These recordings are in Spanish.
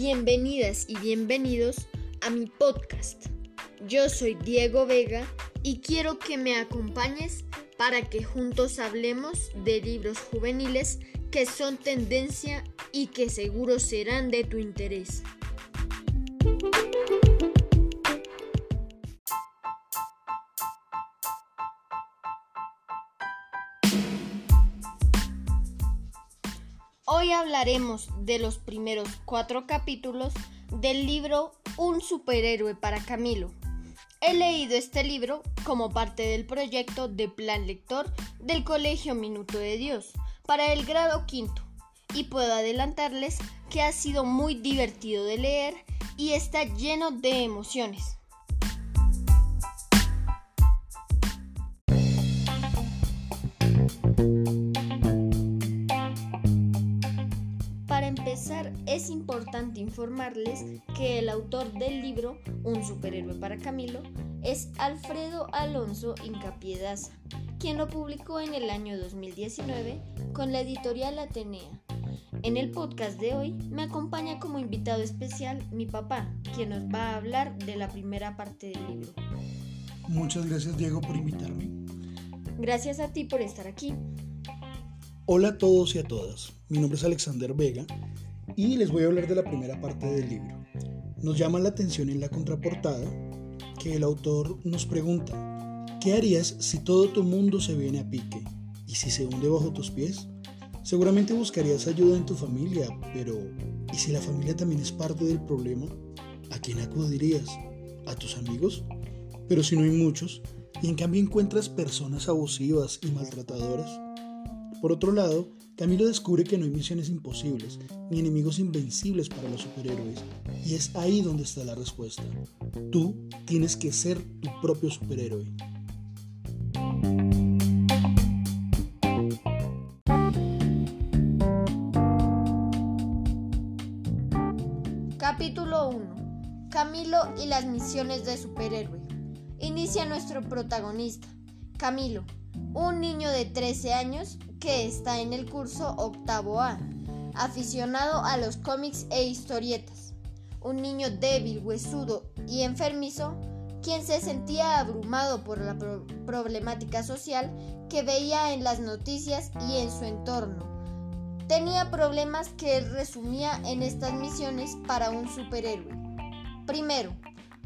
Bienvenidas y bienvenidos a mi podcast. Yo soy Diego Vega y quiero que me acompañes para que juntos hablemos de libros juveniles que son tendencia y que seguro serán de tu interés. Hoy hablaremos de los primeros cuatro capítulos del libro Un superhéroe para Camilo. He leído este libro como parte del proyecto de plan lector del Colegio Minuto de Dios para el grado quinto y puedo adelantarles que ha sido muy divertido de leer y está lleno de emociones. Es importante informarles que el autor del libro Un superhéroe para Camilo es Alfredo Alonso Incapiedaza, quien lo publicó en el año 2019 con la editorial Atenea. En el podcast de hoy me acompaña como invitado especial mi papá, quien nos va a hablar de la primera parte del libro. Muchas gracias Diego por invitarme. Gracias a ti por estar aquí. Hola a todos y a todas. Mi nombre es Alexander Vega y les voy a hablar de la primera parte del libro. Nos llama la atención en la contraportada que el autor nos pregunta, ¿qué harías si todo tu mundo se viene a pique y si se hunde bajo tus pies? Seguramente buscarías ayuda en tu familia, pero ¿y si la familia también es parte del problema? ¿A quién acudirías? ¿A tus amigos? Pero si no hay muchos, y en cambio encuentras personas abusivas y maltratadoras. Por otro lado, Camilo descubre que no hay misiones imposibles ni enemigos invencibles para los superhéroes. Y es ahí donde está la respuesta. Tú tienes que ser tu propio superhéroe. Capítulo 1. Camilo y las misiones de superhéroe. Inicia nuestro protagonista, Camilo, un niño de 13 años que está en el curso octavo A, aficionado a los cómics e historietas. Un niño débil, huesudo y enfermizo, quien se sentía abrumado por la problemática social que veía en las noticias y en su entorno. Tenía problemas que resumía en estas misiones para un superhéroe. Primero,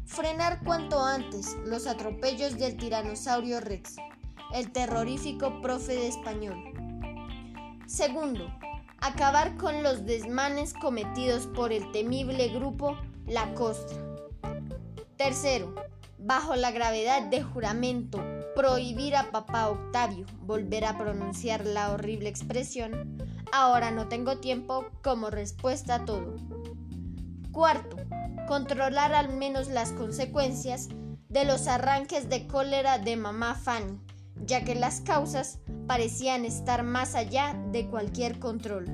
frenar cuanto antes los atropellos del tiranosaurio Rex, el terrorífico profe de español. Segundo, acabar con los desmanes cometidos por el temible grupo La Costra. Tercero, bajo la gravedad de juramento, prohibir a papá Octavio volver a pronunciar la horrible expresión, ahora no tengo tiempo como respuesta a todo. Cuarto, controlar al menos las consecuencias de los arranques de cólera de mamá Fanny ya que las causas parecían estar más allá de cualquier control.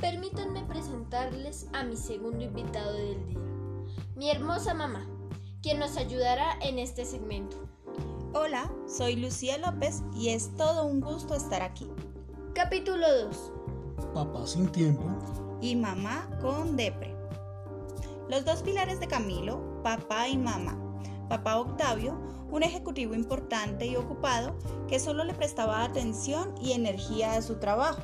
Permítanme presentarles a mi segundo invitado del día, mi hermosa mamá, quien nos ayudará en este segmento. Hola, soy Lucía López y es todo un gusto estar aquí. Capítulo 2. Papá sin tiempo. Y mamá con depre. Los dos pilares de Camilo, papá y mamá. Papá Octavio, un ejecutivo importante y ocupado que solo le prestaba atención y energía a su trabajo.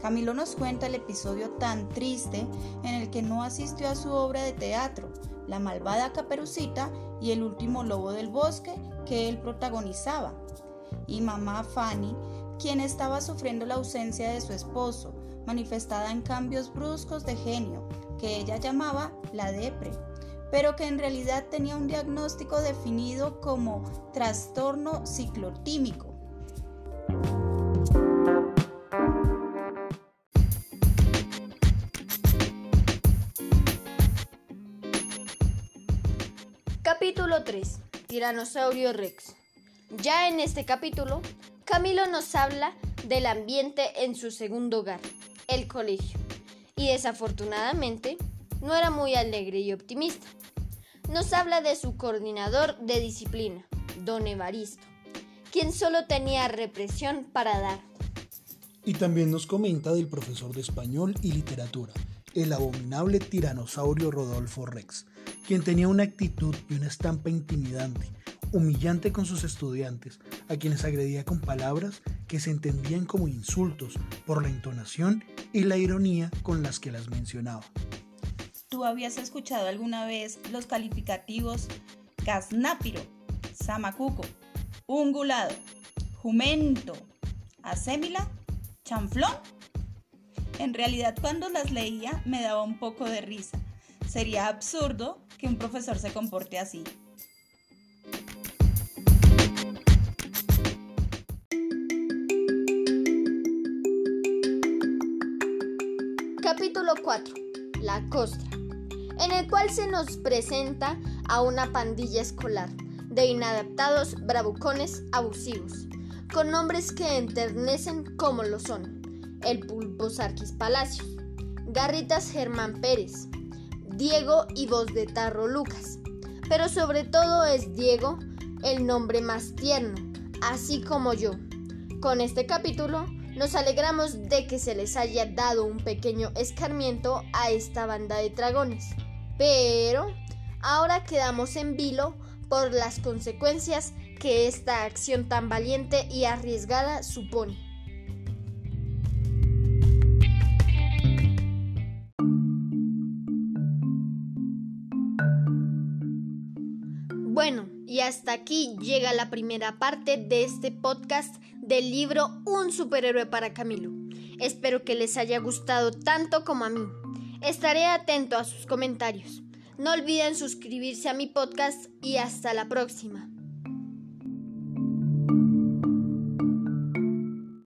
Camilo nos cuenta el episodio tan triste en el que no asistió a su obra de teatro, La malvada caperucita y El último lobo del bosque que él protagonizaba. Y mamá Fanny quien estaba sufriendo la ausencia de su esposo, manifestada en cambios bruscos de genio, que ella llamaba la depre, pero que en realidad tenía un diagnóstico definido como trastorno ciclotímico. Capítulo 3. Tiranosaurio Rex. Ya en este capítulo Camilo nos habla del ambiente en su segundo hogar, el colegio, y desafortunadamente no era muy alegre y optimista. nos habla de su coordinador de disciplina, don Evaristo, quien solo tenía represión para dar. Y también nos comenta del profesor de español y literatura, el abominable tiranosaurio Rodolfo Rex, quien tenía una actitud y una estampa intimidante, humillante con sus estudiantes, a quienes agredía con palabras que se entendían como insultos por la entonación y la ironía con las que las mencionaba. ¿Tú habías escuchado alguna vez los calificativos casnápiro, samacuco, ungulado, jumento, asémila, chanflón? En realidad cuando las leía me daba un poco de risa. Sería absurdo que un profesor se comporte así. Capítulo 4. La costra. En el cual se nos presenta a una pandilla escolar de inadaptados bravucones abusivos, con nombres que enternecen como lo son el pulpo Sarquis Palacios, Garritas Germán Pérez, Diego y voz de Tarro Lucas. Pero sobre todo es Diego el nombre más tierno, así como yo. Con este capítulo nos alegramos de que se les haya dado un pequeño escarmiento a esta banda de dragones. Pero ahora quedamos en vilo por las consecuencias que esta acción tan valiente y arriesgada supone. Y hasta aquí llega la primera parte de este podcast del libro Un superhéroe para Camilo. Espero que les haya gustado tanto como a mí. Estaré atento a sus comentarios. No olviden suscribirse a mi podcast y hasta la próxima.